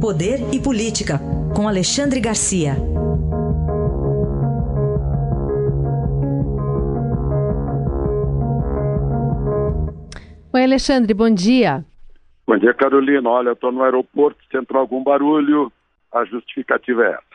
Poder e Política, com Alexandre Garcia. Oi, Alexandre, bom dia. Bom dia, Carolina. Olha, estou no aeroporto, se entrar algum barulho, a justificativa é essa.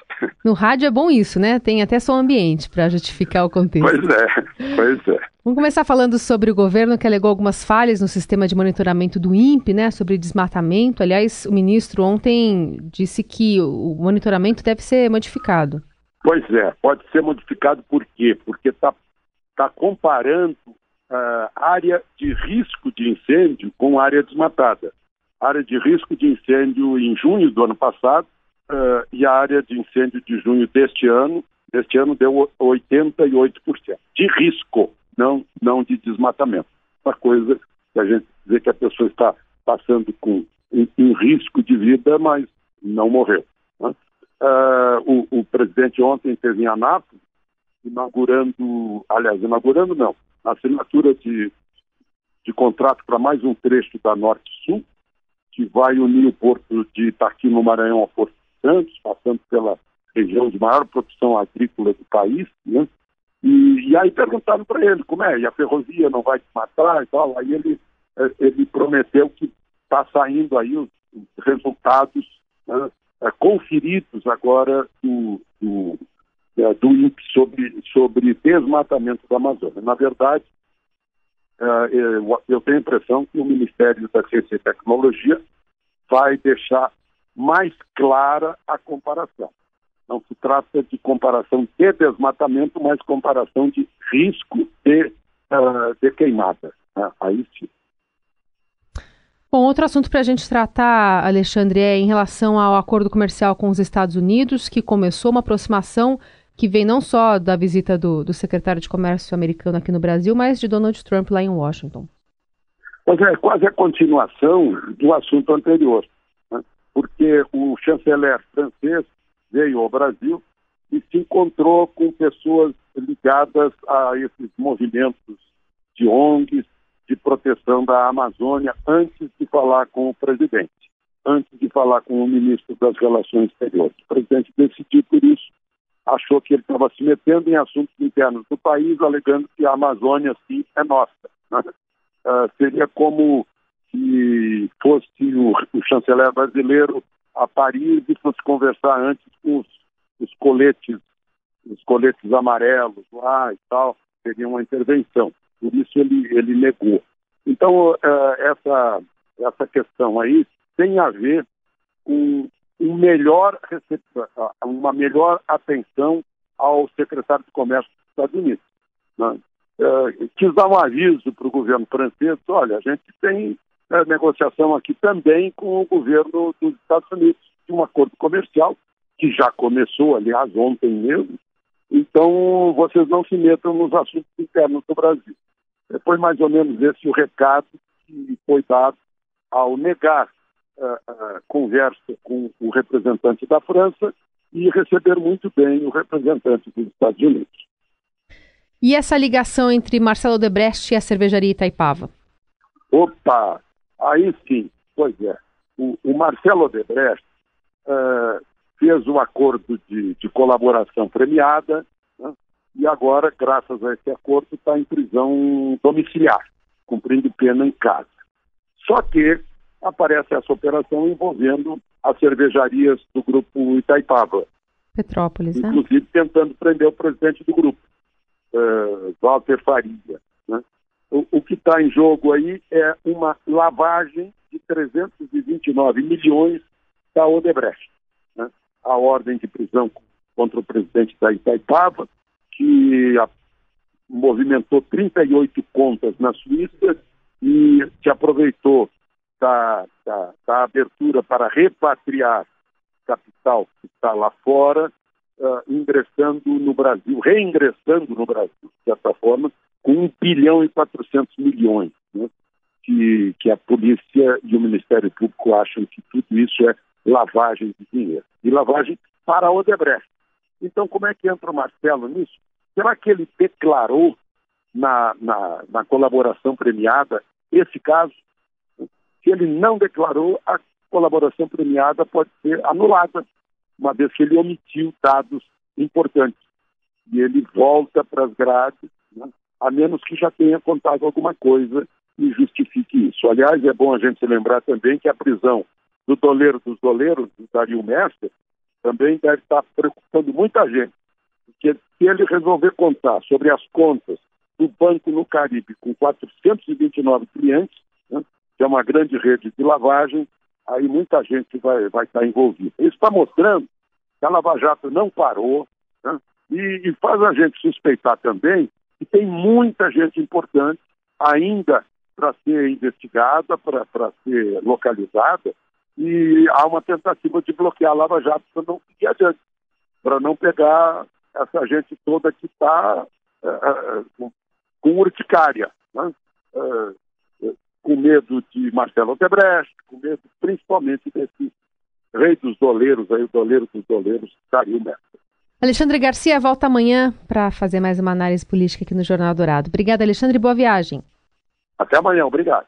No rádio é bom isso, né? Tem até som ambiente para justificar o contexto. Pois é, pois é. Vamos começar falando sobre o governo que alegou algumas falhas no sistema de monitoramento do INPE, né? Sobre desmatamento. Aliás, o ministro ontem disse que o monitoramento deve ser modificado. Pois é, pode ser modificado por quê? Porque está tá comparando uh, área de risco de incêndio com área desmatada. Área de risco de incêndio em junho do ano passado uh, e a área de incêndio de junho deste ano, deste ano deu 88%. De risco, não, não de desmatamento. Uma coisa que a gente dizer que a pessoa está passando com um, risco de vida, mas não morreu. Né? Uh, o, o, presidente ontem esteve em Anápolis, inaugurando, aliás, inaugurando não, assinatura de, de contrato para mais um trecho da Norte-Sul, que vai unir o porto de Itaqui, no Maranhão, ao Porto Santos, passando pela região de maior produção agrícola do país, né? E, e aí perguntaram para ele como é, e a ferrovia não vai te matar e tal. Aí ele, eh, ele prometeu que está saindo aí os, os resultados né, eh, conferidos agora do, do, é, do INPE sobre, sobre desmatamento da Amazônia. Na verdade, eu tenho a impressão que o Ministério da Ciência e Tecnologia vai deixar mais clara a comparação. Não se trata de comparação de desmatamento, mas comparação de risco de, uh, de queimada. Né? Aí sim. Bom, outro assunto para a gente tratar, Alexandre, é em relação ao acordo comercial com os Estados Unidos, que começou uma aproximação que vem não só da visita do, do secretário de Comércio americano aqui no Brasil, mas de Donald Trump lá em Washington. Pois é, quase a continuação do assunto anterior? Porque o chanceler francês veio ao Brasil e se encontrou com pessoas ligadas a esses movimentos de ONGs de proteção da Amazônia antes de falar com o presidente, antes de falar com o ministro das Relações Exteriores. O presidente decidiu por isso achou que ele estava se metendo em assuntos internos do país, alegando que a Amazônia, sim, é nossa. Né? Uh, seria como se fosse o, o, chanceler brasileiro a Paris e fosse conversar antes com os, os coletes, os coletes amarelos lá e tal, seria uma intervenção. Por isso ele, ele negou. Então, uh, essa, essa questão aí tem a ver com um melhor uma melhor atenção ao secretário de Comércio dos Estados Unidos. Né? É, quis dar um aviso para o governo francês, olha, a gente tem é, negociação aqui também com o governo dos Estados Unidos de um acordo comercial, que já começou, aliás, ontem mesmo, então vocês não se metam nos assuntos internos do Brasil. Foi mais ou menos esse o recado que foi dado ao negar uh, conversa com o representante da França e receber muito bem o representante dos Estados Unidos. E essa ligação entre Marcelo Debrecht e a cervejaria Itaipava? Opa, aí sim, pois é. O, o Marcelo Debrecht uh, fez um acordo de, de colaboração premiada né, e agora, graças a esse acordo, está em prisão domiciliar, cumprindo pena em casa. Só que aparece essa operação envolvendo as cervejarias do grupo Itaipava. Petrópolis, né? Inclusive né? tentando prender o presidente do grupo, uh, Walter Faria. Né? O, que está em jogo aí é uma lavagem de 329 milhões da Odebrecht. Né? A ordem de prisão contra o presidente da Itaipava, que a, movimentou 38 contas na Suíça e que aproveitou da, da, da abertura para repatriar capital que está lá fora, uh, ingressando no Brasil, reingressando no Brasil, de certa forma, com 1 bilhão e 400 milhões, né? que, que a polícia e o Ministério Público acham que tudo isso é lavagem de dinheiro. E lavagem para a Odebrecht. Então, como é que entra o Marcelo nisso? Será que ele declarou na, na, na colaboração premiada esse caso? Se ele não declarou, a colaboração premiada pode ser anulada, uma vez que ele omitiu dados importantes. E ele volta para as grades, a menos que já tenha contado alguma coisa e justifique isso. Aliás, é bom a gente se lembrar também que a prisão do doleiro dos doleiros, do Dario Mestre, também deve estar preocupando muita gente. Porque se ele resolver contar sobre as contas do Banco no Caribe com 429 clientes, né, que é uma grande rede de lavagem, aí muita gente vai, vai estar envolvida. Isso está mostrando que a Lava Jato não parou né, e, e faz a gente suspeitar também que tem muita gente importante ainda para ser investigada, para ser localizada, e há uma tentativa de bloquear a Lava Jato para não adiante, para não pegar essa gente toda que está uh, é, é, com, com urticária, né? uh, com medo de Marcelo Odebrecht, com medo principalmente desse rei dos doleiros, aí, o doleiro dos doleiros, Dario Mestre. Alexandre Garcia volta amanhã para fazer mais uma análise política aqui no Jornal Dourado. Obrigada, Alexandre, boa viagem. Até amanhã, obrigado.